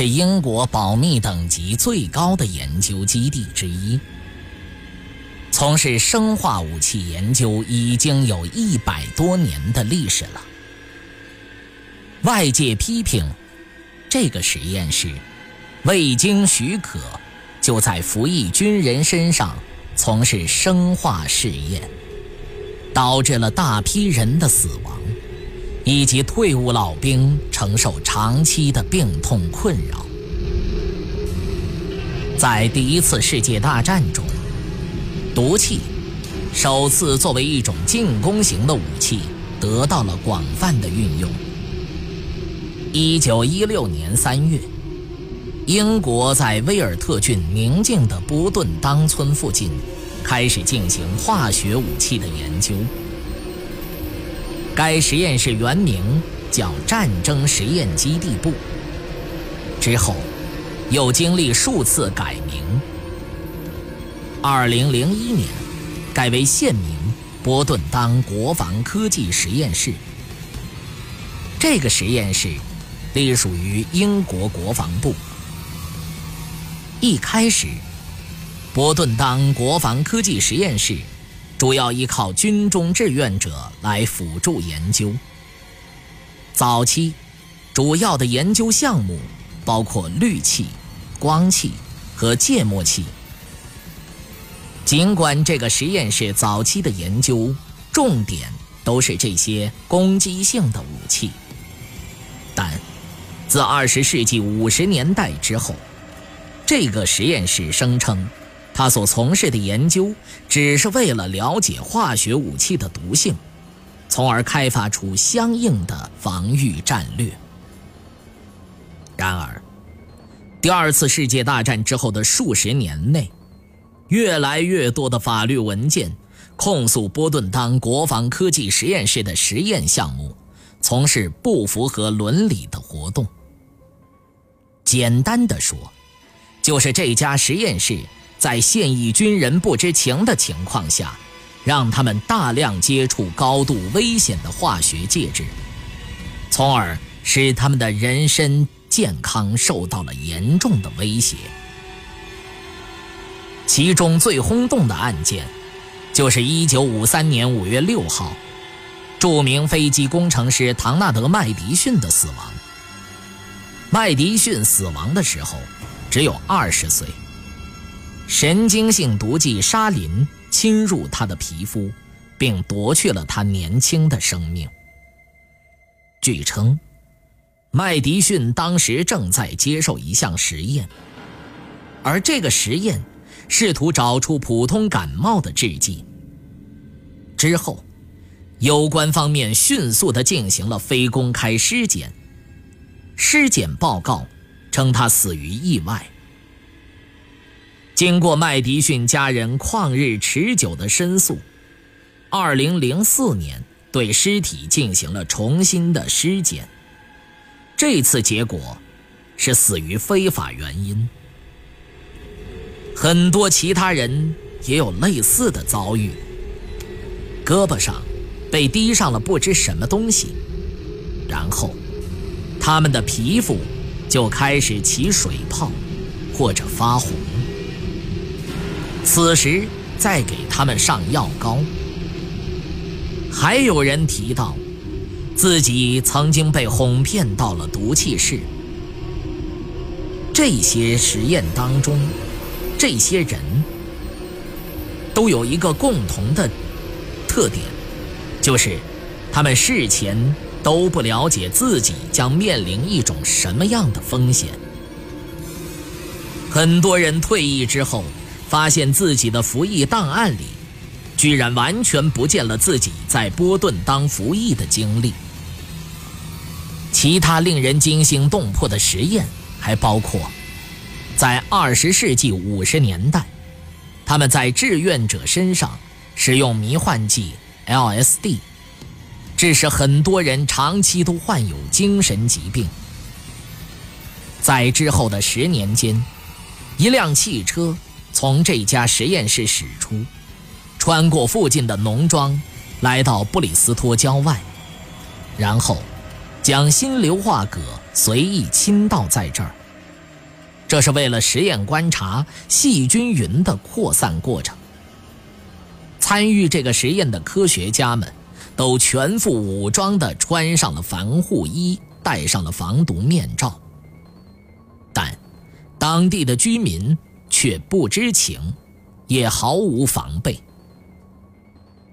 是英国保密等级最高的研究基地之一，从事生化武器研究已经有一百多年的历史了。外界批评这个实验室未经许可就在服役军人身上从事生化试验，导致了大批人的死亡。以及退伍老兵承受长期的病痛困扰。在第一次世界大战中，毒气首次作为一种进攻型的武器得到了广泛的运用。一九一六年三月，英国在威尔特郡宁静的波顿当村附近开始进行化学武器的研究。该实验室原名叫战争实验基地部，之后又经历数次改名。二零零一年改为现名波顿当国防科技实验室。这个实验室隶属于英国国防部。一开始，波顿当国防科技实验室。主要依靠军中志愿者来辅助研究。早期主要的研究项目包括氯气、光气和芥末气。尽管这个实验室早期的研究重点都是这些攻击性的武器，但自二十世纪五十年代之后，这个实验室声称。他所从事的研究只是为了了解化学武器的毒性，从而开发出相应的防御战略。然而，第二次世界大战之后的数十年内，越来越多的法律文件控诉波顿当国防科技实验室的实验项目从事不符合伦理的活动。简单的说，就是这家实验室。在现役军人不知情的情况下，让他们大量接触高度危险的化学介质，从而使他们的人身健康受到了严重的威胁。其中最轰动的案件，就是1953年5月6号，著名飞机工程师唐纳德·麦迪逊的死亡。麦迪逊死亡的时候，只有20岁。神经性毒剂沙林侵入他的皮肤，并夺去了他年轻的生命。据称，麦迪逊当时正在接受一项实验，而这个实验试图找出普通感冒的制剂。之后，有关方面迅速地进行了非公开尸检，尸检报告称他死于意外。经过麦迪逊家人旷日持久的申诉，2004年对尸体进行了重新的尸检。这次结果是死于非法原因。很多其他人也有类似的遭遇，胳膊上被滴上了不知什么东西，然后他们的皮肤就开始起水泡或者发红。此时再给他们上药膏。还有人提到，自己曾经被哄骗到了毒气室。这些实验当中，这些人都有一个共同的特点，就是他们事前都不了解自己将面临一种什么样的风险。很多人退役之后。发现自己的服役档案里，居然完全不见了自己在波顿当服役的经历。其他令人惊心动魄的实验还包括，在二十世纪五十年代，他们在志愿者身上使用迷幻剂 LSD，致使很多人长期都患有精神疾病。在之后的十年间，一辆汽车从这家实验室驶出，穿过附近的农庄，来到布里斯托郊外，然后将新硫化铬随意倾倒在这儿。这是为了实验观察细菌云的扩散过程。参与这个实验的科学家们都全副武装地穿上了防护衣，戴上了防毒面罩。但当地的居民却不知情，也毫无防备。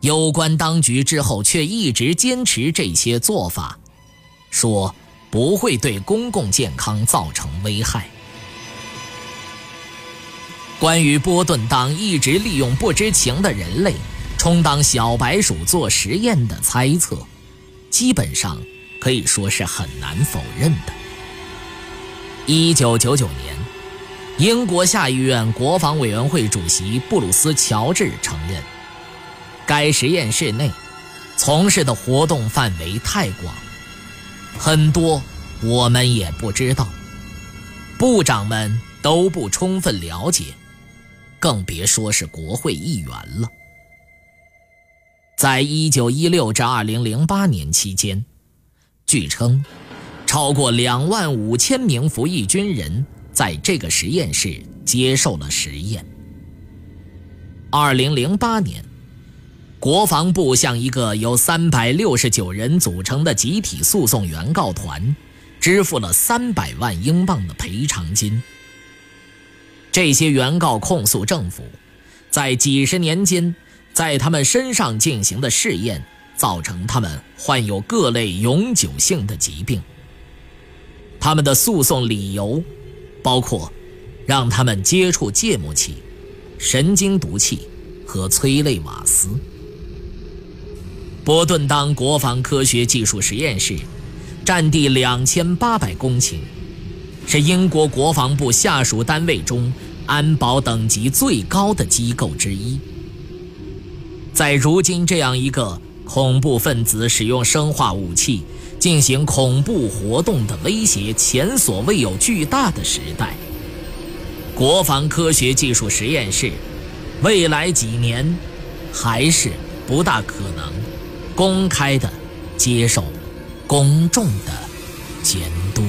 有关当局之后却一直坚持这些做法，说不会对公共健康造成危害。关于波顿党一直利用不知情的人类充当小白鼠做实验的猜测，基本上可以说是很难否认的。一九九九年，英国下议院国防委员会主席布鲁斯·乔治承认，该实验室内从事的活动范围太广，很多我们也不知道，部长们都不充分了解，更别说是国会议员了。在一九一六至二零零八年期间，据称。超过两万五千名服役军人在这个实验室接受了实验。二零零八年，国防部向一个由三百六十九人组成的集体诉讼原告团支付了三百万英镑的赔偿金。这些原告控诉政府在几十年间在他们身上进行的试验，造成他们患有各类永久性的疾病。他们的诉讼理由包括让他们接触芥末气、神经毒气和催泪瓦斯。波顿当国防科学技术实验室占地两千八百公顷，是英国国防部下属单位中安保等级最高的机构之一。在如今这样一个恐怖分子使用生化武器。进行恐怖活动的威胁前所未有巨大的时代，国防科学技术实验室未来几年还是不大可能公开的接受公众的监督。